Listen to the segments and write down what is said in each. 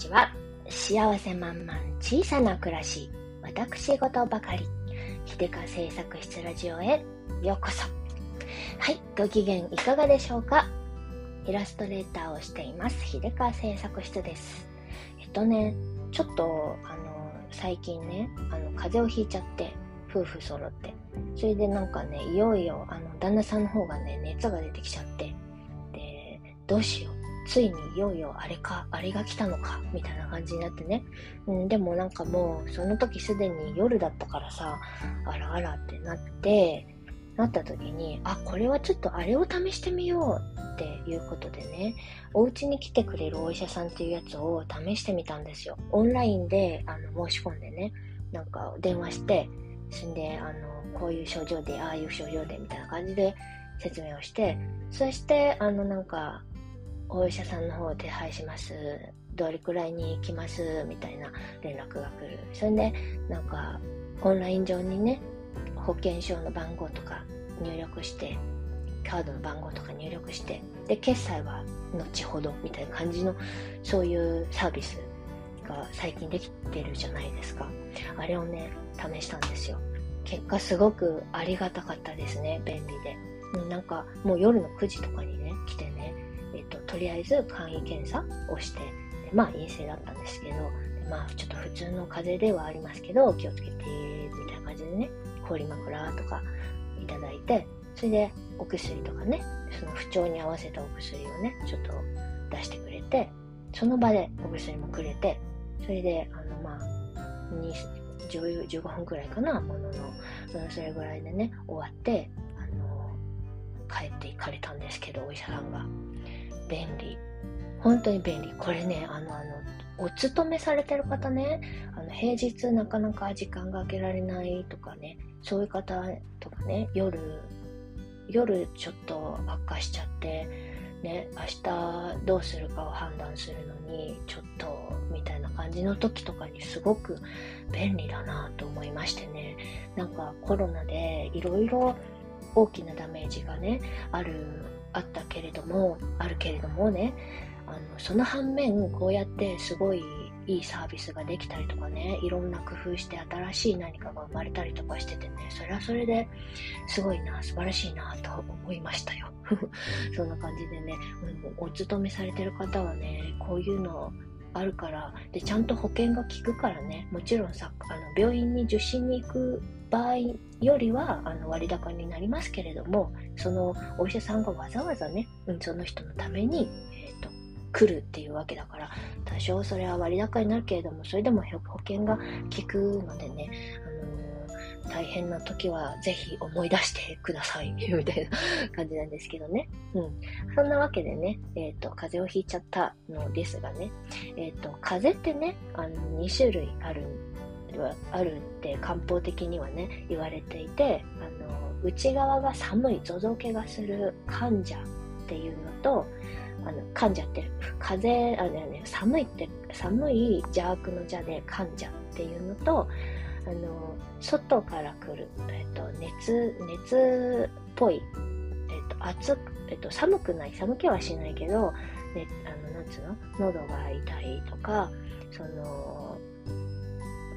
ちは。幸せ満々小さな暮らし、私事ばかり、秀香製作室ラジオへようこそ。はい、ご機嫌いかがでしょうか？イラストレーターをしています、秀香製作室です。えっとね、ちょっと、あの、最近ね、あの、風邪をひいちゃって、夫婦揃って。それでなんかね、いよいよ、あの、旦那さんの方がね、熱が出てきちゃって、で、どうしよう。ついにいよいよあれか、あれが来たのか、みたいな感じになってね。うん、でもなんかもう、その時すでに夜だったからさ、あらあらってなって、なった時に、あ、これはちょっとあれを試してみようっていうことでね、お家に来てくれるお医者さんっていうやつを試してみたんですよ。オンラインであの申し込んでね、なんか電話して、そんで、あの、こういう症状で、ああいう症状で、みたいな感じで説明をして、そして、あの、なんか、お医者さんの方を手配します。どれくらいに来ます？みたいな連絡が来る。それで、なんか、オンライン上にね、保険証の番号とか入力して、カードの番号とか入力して、で、決済は後ほどみたいな感じの、そういうサービスが最近できてるじゃないですか。あれをね、試したんですよ。結果すごくありがたかったですね、便利で。なんか、もう夜の9時とかにね、来てね、と、とりあえず簡易検査をして、でまあ陰性だったんですけど、まあちょっと普通の風邪ではありますけど、気をつけて、みたいな感じでね、氷枕とかいただいて、それでお薬とかね、その不調に合わせたお薬をね、ちょっと出してくれて、その場でお薬もくれて、それで、あの、まあ、15分くらいかな、ものの、それぐらいでね、終わって、あの、帰って行かれたんですけど、お医者さんが。便利。本当に便利。これね、あの、あの、お勤めされてる方ね、あの、平日なかなか時間が空けられないとかね、そういう方とかね、夜、夜ちょっと悪化しちゃって、ね、明日どうするかを判断するのに、ちょっと、みたいな感じの時とかにすごく便利だなと思いましてね、なんかコロナでいろいろ大きなダメージがね、あるあったけれども、あるけれどもね、あのその反面、こうやってすごいいいサービスができたりとかね、いろんな工夫して新しい何かが生まれたりとかしててね、それはそれですごいな、素晴らしいなと思いましたよ。そんな感じでね、うん、お勤めされてる方はね、こういうのあるから、で、ちゃんと保険が効くからね、もちろんさ、あの病院に受診に行く場合よりはあの割高になりますけれども、そのお医者さんがわざわざね、うん、その人のために、えーと、来るっていうわけだから、多少それは割高になるけれども、それでも保険が効くのでね、あのー、大変な時はぜひ思い出してください、みたいな感じなんですけどね。うん。そんなわけでね、え、ー、と、風邪をひいちゃったのですがね、え、ー、と、風邪ってね、あの、2種類あるんですはあるって漢方的にはね言われていてあの内側が寒いぞぞけがする患者っていうのとあの患者って風あの、ね、寒いって寒い邪悪の邪で患者っていうのとあの外から来る、えっと、熱熱っぽい、えっと、暑えっと、寒くない寒気はしないけど、ね、あのなんつうの？喉が痛いとかその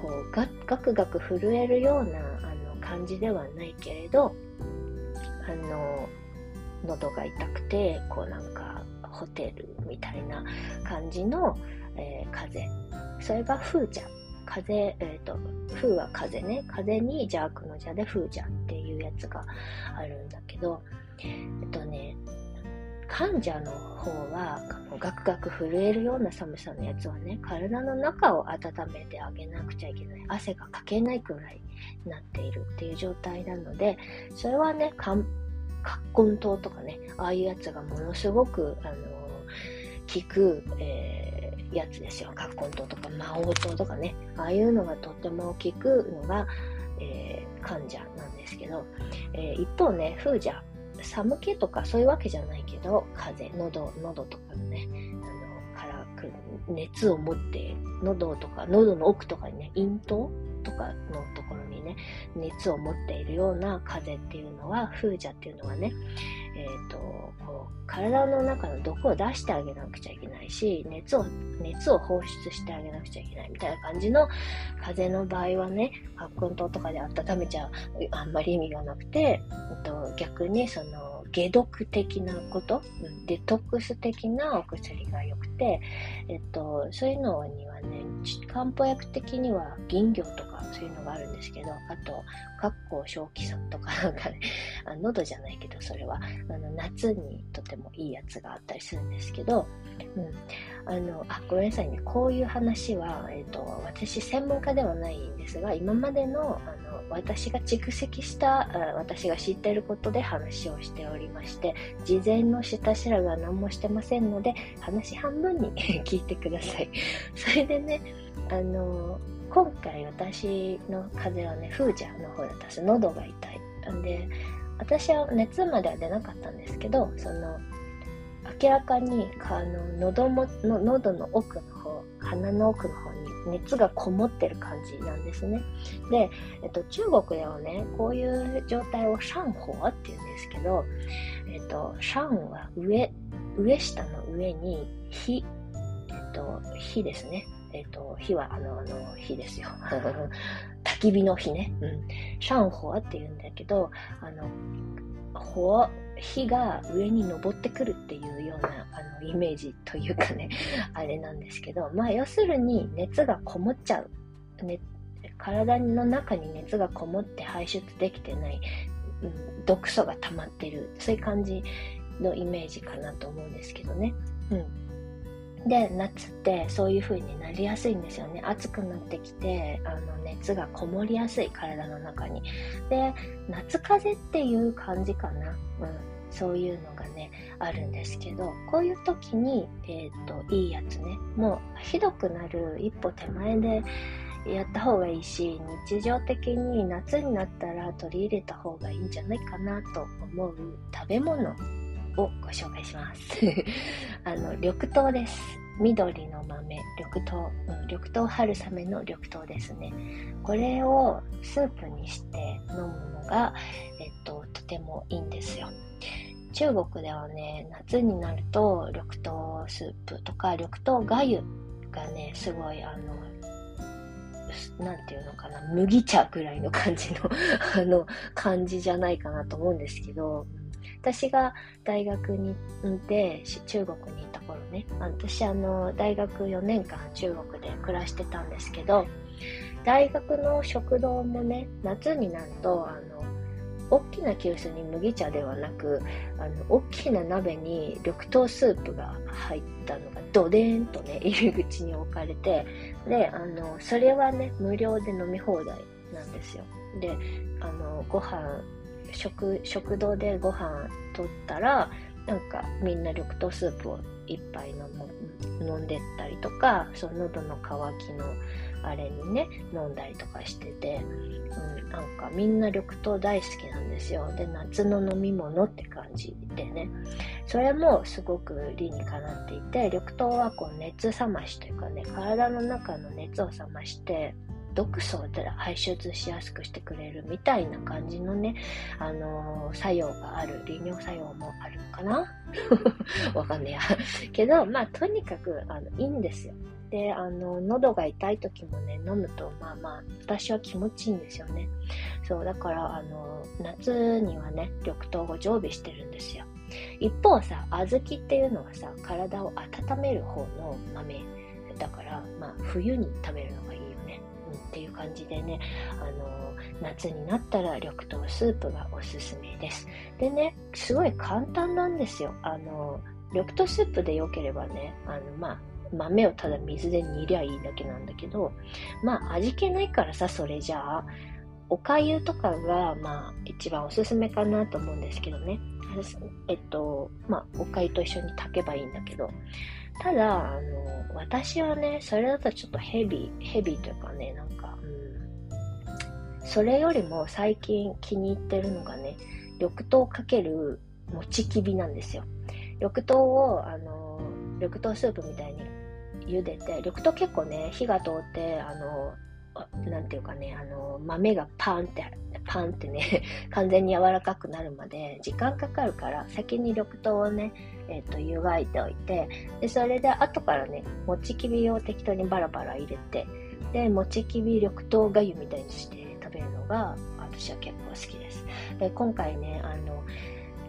こうガガクガク震えるようなあの感じではないけれどあの喉が痛くてこうなんかホテルみたいな感じの、えー、風それが風邪風、えっ、ー、と、風は風ね。風に邪悪の邪で風邪っていうやつがあるんだけど、えっとね、患者の方は、ガクガク震えるような寒さのやつはね、体の中を温めてあげなくちゃいけない。汗がかけないくらいになっているっていう状態なので、それはね、葛根湯とかね、ああいうやつがものすごく、あの効く、えー、やつですよ。葛根湯とか魔王湯とかね、ああいうのがとっても効くのが、えー、患者なんですけど、えー、一方ね、風邪寒気とかそういうわけじゃないけど、風邪、喉、喉とかのね、あの、熱を持って、喉とか、喉の奥とかにね、咽頭とかのところにね、熱を持っているような風邪っていうのは、風邪っていうのはね、え、ー、と、こう、体の中の毒を出してあげなくちゃいけないし、熱を、熱を放出してあげなくちゃいけないみたいな感じの風邪の場合はね、発酵糖とかで温めちゃう、あんまり意味がなくて、えっと、逆にその、解毒的なこと、デトックス的なお薬が良くて、えっと、そういうのにはね、漢方薬的には銀魚とかそういうのがあるんですけど、あと、カッコ正気酸とかなんかね、あ喉じゃないけど、それは、あの、夏にとてもいいやつがあったりするんですけど、うん。あの、あ、ごめんなさいね。こういう話は、えっ、と、私専門家ではないんですが、今までの、あの、私が蓄積した私が知っていることで話をしておりまして事前の下調べは何もしてませんので話半分に 聞いてください。それでねあの今回私の風邪はね風邪の方だったんです。喉が痛い。んで私は熱までは出なかったんですけどその明らかにあの喉もの喉の奥の鼻の奥の方に熱がこもってる感じなんですね。で、えっと、中国ではね、こういう状態をシャンホアって言うんですけど、えっと、シャンは上、上下の上に火、えっと、火ですね。えっと、火はあの、あの、火ですよ。焚き火の火ね。うん。シャンホアって言うんだけど、あの、ほ火が上に登ってくるっていうようなあのイメージというかね、あれなんですけど、まあ要するに熱がこもっちゃう。ね、体の中に熱がこもって排出できてない、うん、毒素が溜まってる。そういう感じのイメージかなと思うんですけどね。うん。で、夏ってそういう風になりやすいんですよね。暑くなってきて、あの、熱がこもりやすい、体の中に。で、夏風邪っていう感じかな。うん。そういうのがね、あるんですけど、こういう時に、えっ、ー、と、いいやつね、もうひどくなる一歩手前でやった方がいいし、日常的に夏になったら取り入れた方がいいんじゃないかなと思う食べ物をご紹介します。あの、緑豆です。緑の豆、緑豆、うん、緑豆春雨の緑豆ですね。これをスープにして飲むのが、えっと、とてもいいんですよ。中国ではね、夏になると緑豆スープとか緑豆がゆがね、すごいあの、なんていうのかな、麦茶ぐらいの感じの あの、感じじゃないかなと思うんですけど、私が大学にいて、中国にいた頃ね、私あの、大学4年間中国で暮らしてたんですけど、大学の食堂もね、夏になると、あの、大きな急須に麦茶ではなく、あの、大きな鍋に緑豆スープが入ったのがドデーンとね、入り口に置かれて、で、あの、それはね、無料で飲み放題なんですよ。で、あの、ご飯食食堂でご飯取ったらなんかみんな緑豆スープを一杯飲む飲んでったりとかその喉の渇きのあれにね飲んだりとかしてて、うん、なんかみんな緑豆大好きなんですよ。で夏の飲み物って感じでね。それもすごく理にかなっていて緑豆はこう熱冷ましというかね体の中の熱を冷まして毒素を排出しやすくしてくれるみたいな感じのね、あのー、作用がある、利尿作用もあるのかな？わかんねえや。けど、まあ、とにかく、あの、いいんですよ。で、あの、喉が痛い時もね、飲むと、まあまあ、私は気持ちいいんですよね。そう、だから、あの、夏にはね、緑豆を常備してるんですよ。一方さ、小豆っていうのはさ、体を温める方の豆だから、まあ、冬に食べるのがいっていう感じでね、あの夏になったら緑豆スープがおすすめです。でね、すごい簡単なんですよ。あの緑豆スープで良ければね、あの、まあ、豆をただ水で煮りゃいいだけなんだけど、まあ、味気ないからさ、それじゃあ、おかゆとかが、まあ、一番おすすめかなと思うんですけどね。えっと、まあ、おかゆと一緒に炊けばいいんだけど、ただ、あの、私はね、それだとちょっとヘビー、ヘビというかね、なんか、うん、それよりも最近気に入ってるのがね、緑豆かけるもちきびなんですよ。緑豆を、あの、緑豆スープみたいに茹でて、緑豆結構ね、火が通って、あの、なんていうかね、あの、豆がパーンって、パンってね、完全に柔らかくなるまで時間かかるから、先に緑豆をね、えっ、ー、と、湯がいておいて、で、それで後からね、もちきびを適当にバラバラ入れて、で、もちきび緑豆がゆみたいにして食べるのが、私は結構好きです。で、今回ね、あの、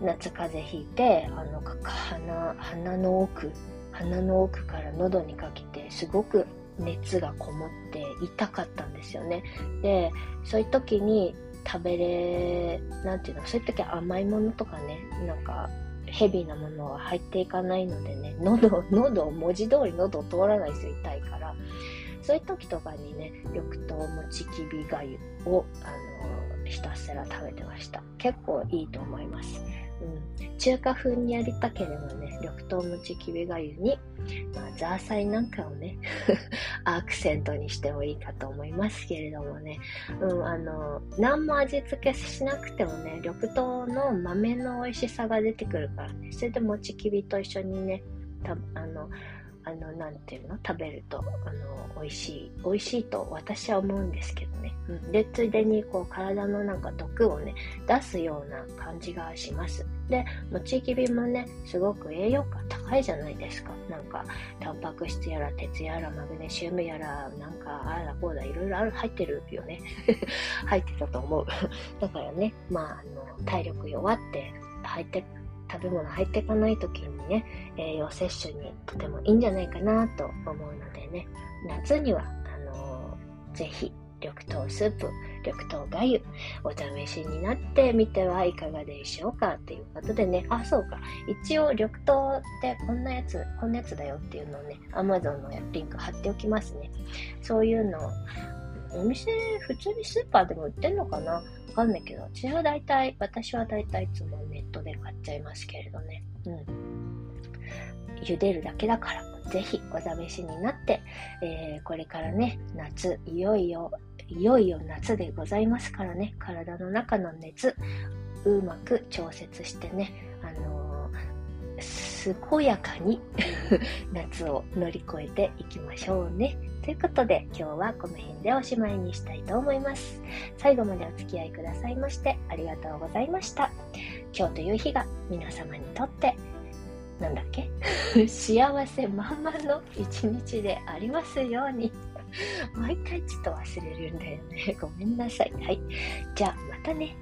夏風邪ひいて、あの、鼻、鼻の奥、鼻の奥から喉にかけて、すごく熱がこもって痛かったんですよね。で、そういう時に食べれ、なんていうの、そういう時は甘いものとかね、なんか、ヘビーなものは入っていかないのでね、喉、喉、文字通り喉を通らないですよ、痛いから。そういう時とかにね、緑豆もちきびがゆを、あの、ひたすら食べてました。結構いいと思います。うん、中華風にやりたければね、緑豆もちきびがゆに、まあ、ザーサイなんかをね、アクセントにしてもいいかと思いますけれどもね、うん、あの、何も味付けしなくてもね、緑豆の豆の美味しさが出てくるからね、それでもちきびと一緒にね、たあの、あの、なんていうの？食べると、あの、美味しい、美味しいと私は思うんですけどね。うん。で、ついでに、こう、体のなんか毒をね、出すような感じがします。で、もちきびもね、すごく栄養価高いじゃないですか。なんか、タンパク質やら、鉄やら、マグネシウムやら、なんか、あらこうだ、いろいろある、入ってるよね。入ってたと思う。だからね、まあ、あの、体力弱って、入って食べ物入っていかない時にね、栄養摂取にとてもいいんじゃないかなと思うのでね、夏には、あのー、ぜひ、緑豆スープ、緑豆がゆ、お試しになってみてはいかがでしょうかということでね、あ、そうか。一応、緑豆ってこんなやつ、こんなやつだよっていうのをね、Amazon のリンク貼っておきますね。そういうのを、お店、普通にスーパーでも売ってんのかな？わかんないけど、私は大体、私は大体いつもネットで買っちゃいますけれどね。うん。茹でるだけだから、ぜひお試しになって、えー、これからね、夏、いよいよ、いよいよ夏でございますからね、体の中の熱、うまく調節してね、あのー、健やかに 夏を乗り越えていきましょうね。ということで今日はこの辺でおしまいにしたいと思います。最後までお付き合いくださいましてありがとうございました。今日という日が皆様にとってなんだっけ？幸せ満々の一日でありますように。毎回ちょっと忘れるんだよね。ごめんなさい。はい。じゃあまたね。